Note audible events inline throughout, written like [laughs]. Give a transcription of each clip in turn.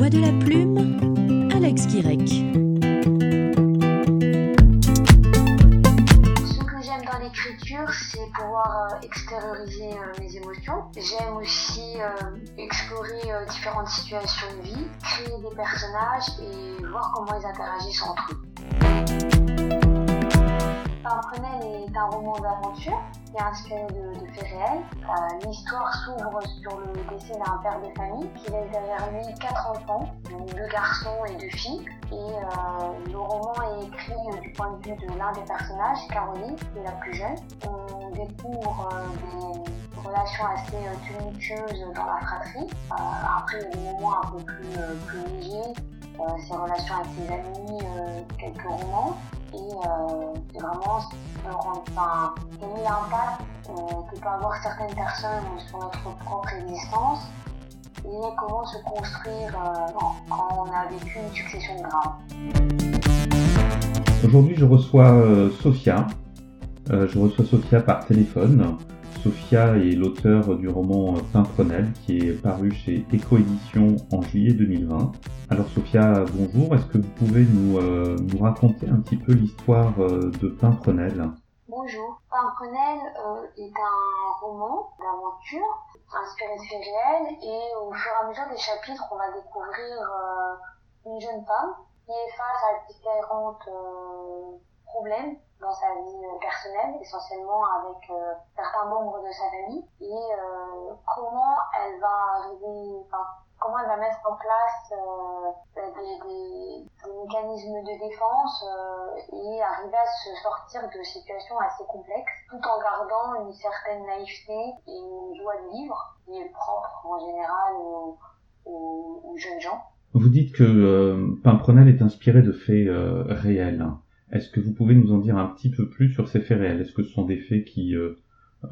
voix de la plume, Alex Guirec. Ce que j'aime dans l'écriture, c'est pouvoir euh, extérioriser euh, mes émotions. J'aime aussi euh, explorer différentes situations de vie, créer des personnages et voir comment ils interagissent entre eux. Est un roman d'aventure qui est inspiré de, faits réels. Euh, l'histoire s'ouvre sur le décès d'un père de famille qui laisse derrière lui quatre enfants, deux garçons et deux filles. Et euh, le roman est écrit euh, du point de vue de l'un des personnages, Caroline, qui est la plus jeune. On découvre des relations assez tumultueuses dans la fratrie. après, il y a des moments un peu plus, plus légers, ses relations avec ses amis, quelques romans. Et euh, c'est vraiment enfin, l'impact euh, que peut avoir certaines personnes sur notre propre existence et comment se construire euh, quand on a vécu une succession de Aujourd'hui, je reçois Sophia. je reçois Sophia par téléphone. Sophia est l'auteur du roman Pimprenel qui est paru chez Éco-édition en juillet 2020. Alors Sophia, bonjour. Est-ce que vous pouvez nous, euh, raconter un petit peu l'histoire euh, de Pimprenel? Bonjour. Pimprenel euh, est un roman d'aventure inspiré de faits et au fur et à mesure des chapitres, on va découvrir une jeune femme qui est face à différents problèmes dans sa vie personnelle, essentiellement avec certains membres de sa famille, et comment elle va arriver, comment elle va mettre en place euh, des, des, mécanismes de défense euh, et arriver à se sortir de situations assez complexes tout en gardant une certaine naïveté et une joie de vivre qui est propre en général aux, aux, jeunes gens. Vous dites que euh, Pimprenel est inspiré de faits euh, réels. Est-ce que vous pouvez nous en dire un petit peu plus sur ces faits réels? Est-ce que ce sont des faits qui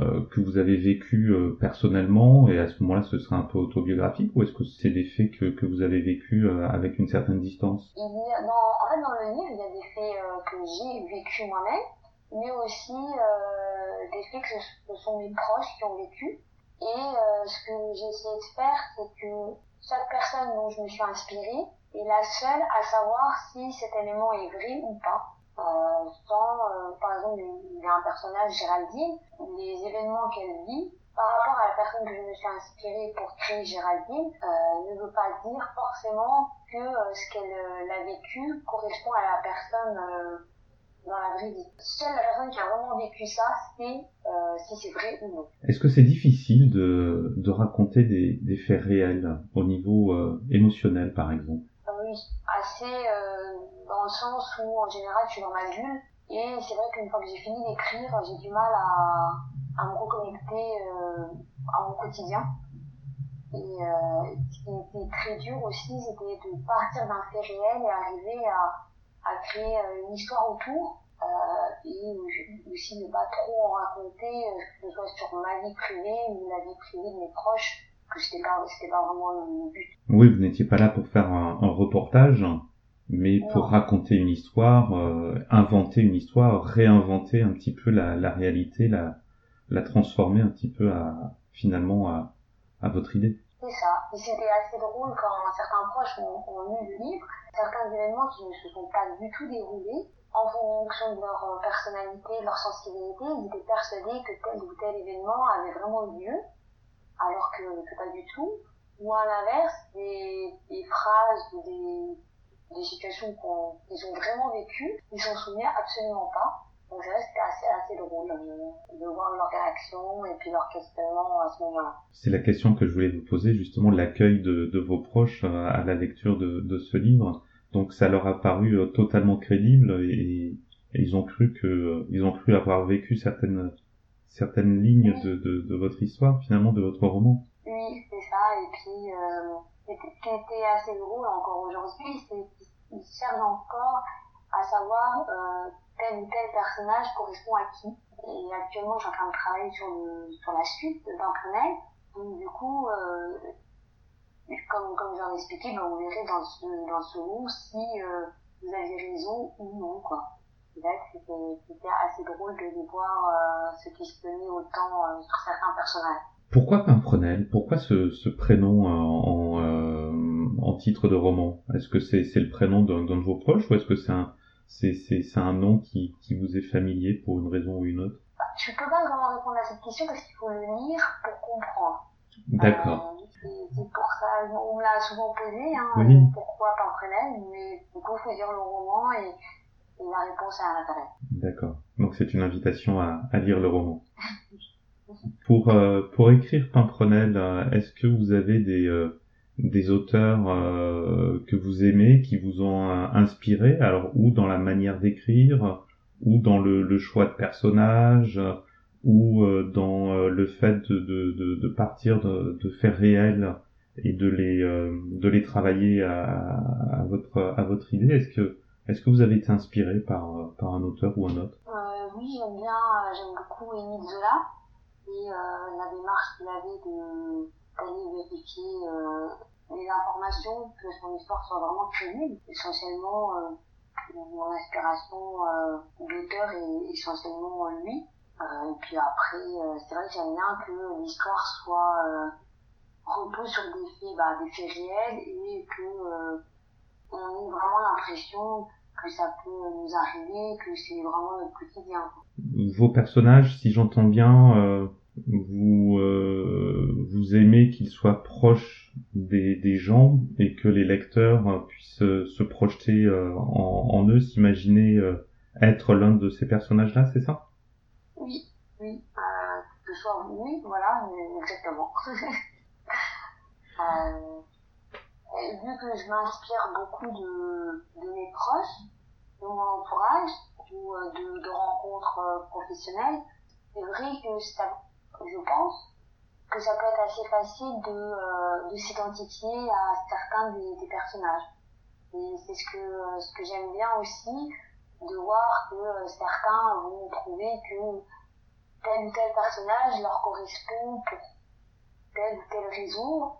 euh, que vous avez vécu euh, personnellement et à ce moment-là ce serait un peu autobiographique ou est-ce que c'est des faits que, que vous avez vécu euh, avec une certaine distance? Il y a, En fait dans le livre il y a des faits que j'ai vécu moi-même mais aussi des faits que ce, sont mes proches qui ont vécu. Et ce que j'ai essayé de faire c'est que chaque personne dont je me suis inspirée est la seule à savoir si cet élément est vrai ou pas euh, sans, euh, par exemple, il y a un personnage, Géraldine, les événements qu'elle vit, par rapport à la personne que je me suis inspirée pour créer Géraldine, euh, ne veut pas dire forcément que ce qu'elle a vécu correspond à la personne dans la vraie vie. Seule la personne qui a vraiment vécu ça c'est si c'est vrai ou non. Est-ce que c'est difficile de, de raconter des, des faits réels au niveau émotionnel, par exemple? Oui, assez dans le sens où en général je suis dans ma bulle. Et c'est vrai qu'une fois que j'ai fini d'écrire j'ai du mal à, me reconnecter euh, à mon quotidien. Et euh, ce qui était très dur aussi c'était de partir d'un fait réel et arriver à, créer euh, une histoire autour. Euh, et aussi ne pas trop en raconter euh, que ce soit sur ma vie privée ou la vie privée de mes proches que c'était pas c'était pas vraiment le but. Oui vous n'étiez pas là pour faire un, un reportage mais pour raconter une histoire, euh, inventer une histoire, réinventer un petit peu la, la réalité, la, la transformer un petit peu à, finalement à, à votre idée. C'est ça. Et c'était assez drôle quand certains proches ont, ont, lu le livre, certains événements qui ne se sont pas du tout déroulés, en fonction de leur personnalité, de leur sensibilité, ils étaient persuadés que tel ou tel événement avait vraiment eu lieu, alors que, que pas du tout. Ou à l'inverse, des, des phrases ou des, des situations qu'ils ont vraiment vécues, ils s'en souvenaient absolument pas. Donc c'était assez, assez drôle de, de, voir leur réaction et puis leur questionnement à ce moment-là. C'est la question que je voulais vous poser, justement, l'accueil de, de, vos proches euh, à la lecture de, de, ce livre. Donc ça leur a paru euh, totalement crédible et, ils ont cru que euh, ils ont cru avoir vécu certaines certaines lignes de, de, de, votre histoire, finalement, de votre roman. Oui, c'est ça. Et puis, euh, ce qui était assez drôle encore aujourd'hui, c'est qu'ils cherchent encore à savoir euh, tel ou tel personnage correspond à qui. Et actuellement, je suis en train de travailler sur, le, sur la suite d'Internet. Donc du coup, euh, comme, comme j'en ai expliqué, ben, on verrait dans ce, dans ce si euh, vous aviez raison ou non. quoi. C'était assez drôle de les voir euh, se questionner autant euh, sur certains personnages. Pourquoi Pimprenel? Pourquoi ce, ce prénom en, en titre de roman? Est-ce que c'est le prénom d'un de vos proches ou est-ce que c'est un, c'est, un nom qui, qui vous est familier pour une raison ou une autre? Je peux pas vraiment répondre à cette question parce qu'il faut le lire pour comprendre. D'accord. Euh, c'est pour ça, on me l'a souvent posé, hein, pourquoi Pimprenel, mais il faut lire le roman et la réponse à l'intérieur. D'accord. Donc c'est une invitation à, à lire le roman. [laughs] pour, euh, pour écrire Pimprenel, euh, est-ce que vous avez des, euh, des auteurs euh, que vous aimez, qui vous ont inspiré, alors ou dans la manière d'écrire, ou dans le, le, choix de personnages, ou dans le fait de, de, de, partir de, de faits réels et de les, de les travailler à, à, votre, à votre idée? Est-ce que, est-ce que vous avez été inspiré par, par un auteur ou un autre? Oui, j'aime bien, j'aime beaucoup Émile Zola et euh, la démarche qu'il avait d'aller vérifier euh, les informations que son histoire soit vraiment crédible. Essentiellement, euh, mon inspiration euh, d'auteur est essentiellement lui. Euh, et puis après, euh, c'est vrai que j'aime bien que l'histoire soit repose sur des faits, bah, des faits réels et que on ait vraiment l'impression que ça peut nous arriver, que c'est vraiment notre quotidien. Vos personnages, si j'entends bien, euh, vous euh, vous aimez qu'ils soient proches des, des, gens et que les lecteurs puissent se projeter euh, en, en, eux, s'imaginer être l'un de ces personnages-là, c'est ça? Oui, oui, que ce soit oui, voilà, exactement. [laughs] vu que je m'inspire beaucoup de, de mes proches, de mon entourage ou euh, de, de rencontres euh, professionnelles, c'est vrai que ça, je pense que ça peut être assez facile de, euh, de s'identifier à certains des, personnages. Et c'est ce que, ce que j'aime bien aussi, de voir que certains vont trouver que tel ou tel personnage leur correspond pour telle ou telle raison.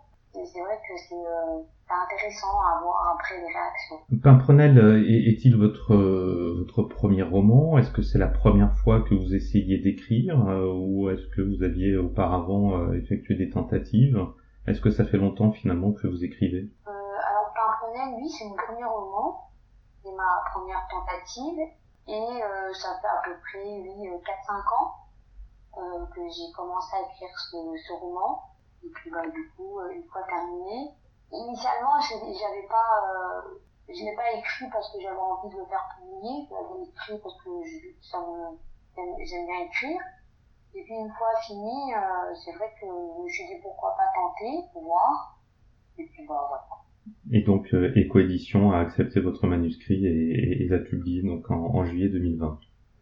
C'est vrai que c'est c'est intéressant à voir après les réactions. Pimprenel euh, est-il votre euh, votre premier roman? Est-ce que c'est la première fois que vous essayez d'écrire euh, ou est-ce que vous aviez auparavant effectué des tentatives? Est-ce que ça fait longtemps finalement que vous écrivez? Euh, Alors Pimprenel, oui, c'est mon premier roman, c'est ma première tentative. Et ça fait à peu près oui 4-5 ans que j'ai commencé à écrire ce, ce roman et puis bah, du coup une fois terminé Initialement, j'avais pas, euh, je l'ai pas écrit parce que j'avais envie de le faire publier. Je l'avais écrit parce que j'aime bien écrire. Et puis une fois fini, euh, c'est vrai que je me suis dit pourquoi pas tenter, voir. Et puis bah voilà. Et donc euh, Écoédition a accepté votre manuscrit et, et, l'a publié donc en, en, juillet 2020.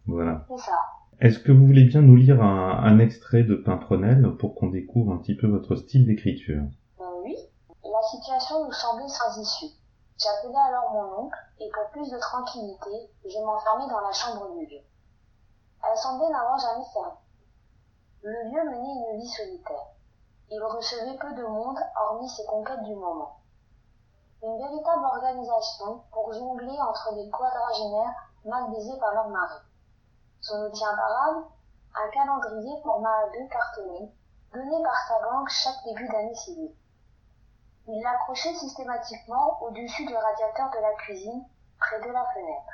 Voilà. C'est ça. Est-ce que vous voulez bien nous lire un, extrait de Pimprenel pour qu'on découvre un petit peu votre style d'écriture? La situation nous semblait sans issue. J'appelai alors mon oncle, et pour plus de tranquillité, je m'enfermai dans la chambre du vieux. Elle semblait n'avoir jamais fermé. Le vieux menait une vie solitaire. Il recevait peu de monde, hormis ses conquêtes du moment. Une véritable organisation pour jongler entre les quadragénaires mal baisés par leur mari. Son outil imparable, un calendrier format A2 cartonné, donné par sa banque chaque début d'année civile. Il l'accrochait systématiquement au-dessus du radiateur de la cuisine, près de la fenêtre.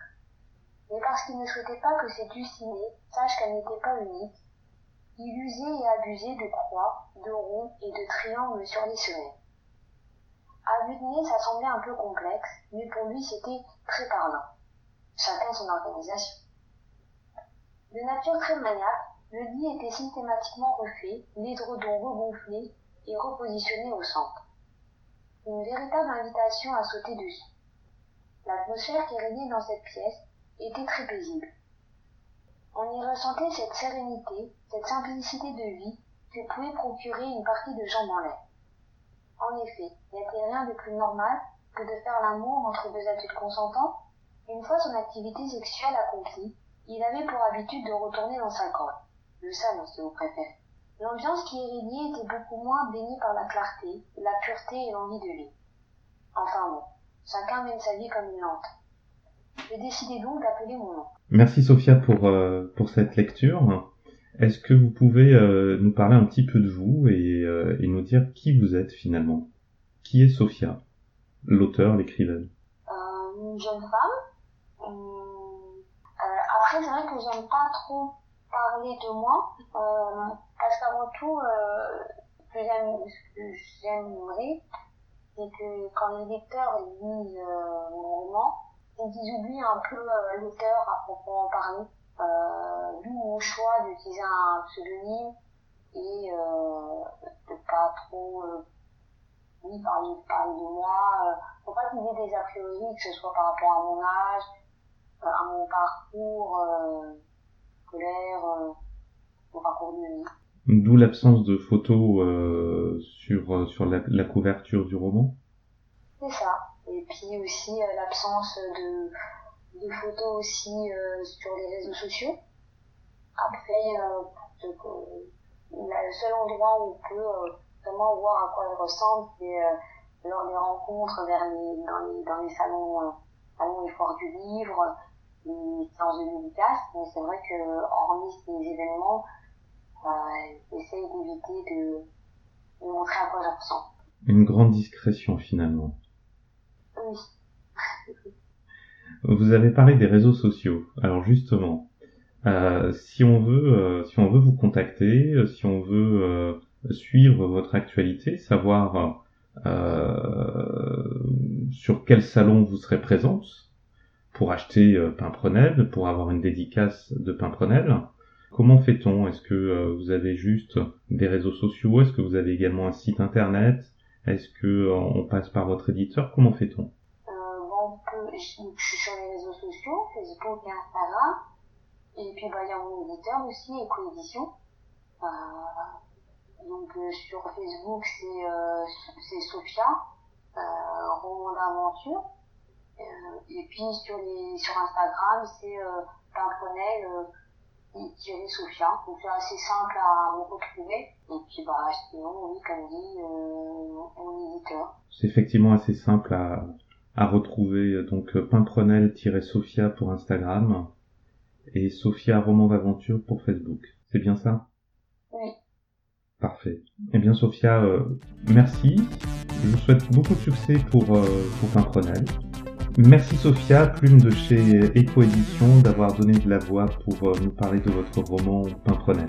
Mais parce qu'il ne souhaitait pas que ses dulcinée sache qu'elle n'était pas unique, il usait et abusait de croix, de ronds et de triangles sur les semelles. À vue ça semblait un peu complexe, mais pour lui c'était très parlant. Chacun son organisation. De nature très maniaque, le lit était systématiquement refait, l'édredon regonflé et repositionné au centre une véritable invitation à sauter dessus. L'atmosphère qui régnait dans cette pièce était très paisible. On y ressentait cette sérénité, cette simplicité de vie que pouvait procurer une partie de jambes en l'air. En effet, il n'y avait rien de plus normal que de faire l'amour entre deux adultes consentants. Une fois son activité sexuelle accomplie, il avait pour habitude de retourner dans sa grotte, le salon si vous préférez. L'ambiance qui régnait était beaucoup moins baignée par la clarté, la pureté et l'envie de vie. Enfin bon, chacun mène sa vie comme il l'entend. J'ai décidé donc d'appeler mon nom. Merci Sophia pour, euh, pour cette lecture. Est-ce que vous pouvez euh, nous parler un petit peu de vous et, euh, et, nous dire qui vous êtes finalement? Qui est Sophia? L'auteur, l'écrivaine? Une jeune femme. C'est vrai que j'aime pas trop parler de moi, parce qu'avant tout, ce que j'aimerais, c'est que quand les lecteurs lisent mon roman, ils oublient un peu l'auteur à proprement parler. Euh, D'où mon choix d'utiliser un pseudonyme et euh, de pas trop euh, oui, parler, parler de moi. Euh, faut pas qu'il y ait des a priori, que ce soit par rapport à mon âge, euh, à mon parcours euh, scolaire, mon parcours de vie. D'où l'absence de photos sur, sur la, la, couverture du roman C'est ça. Et puis aussi l'absence de, de photos aussi sur les réseaux sociaux. Après, le seul endroit où on peut euh, vraiment voir à quoi elle ressemble, c'est euh, lors des rencontres vers les, dans, les, dans les salons, euh, salons et foires du livre, séances de dédicace. Mais c'est vrai que, hormis ces événements, euh, essaye d'éviter de, de montrer à quoi je ressens. Une grande discrétion finalement. Oui. [laughs] Vous avez parlé des réseaux sociaux. Alors justement, euh, si on veut, euh, si on veut vous contacter, euh, si on veut suivre votre actualité, savoir sur quel salon vous serez présente pour acheter Pimprenel, pour avoir une dédicace de Pimprenel. Comment fait-on? Est-ce que vous avez juste des réseaux sociaux? Est-ce que vous avez également un site internet? Est-ce que on passe par votre éditeur? Comment fait-on? Bon, Je suis sur les réseaux sociaux, Facebook et Instagram. Et puis, bah, il y a mon éditeur aussi, Ecoédition. Euh, donc, euh, sur Facebook, c'est euh, Sophia, euh, roman d'aventure. Euh, et puis, sur, les, sur Instagram, c'est euh, Pimprenel tiré Sophia. Donc, c'est assez simple à me retrouver. Et puis, bah, sinon, oui, comme dit, mon éditeur. C'est effectivement assez simple à, à retrouver. Donc, Pimprenel-Sophia pour Instagram et Sophia Roman d'Aventure pour Facebook. C'est bien ça? Oui. Parfait. Eh bien Sophia, euh, merci. Je vous souhaite beaucoup de succès pour, euh, pour Pimprenel. Merci Sophia, plume de chez Eco Édition, d'avoir donné de la voix pour euh, nous parler de votre roman Pimprenel.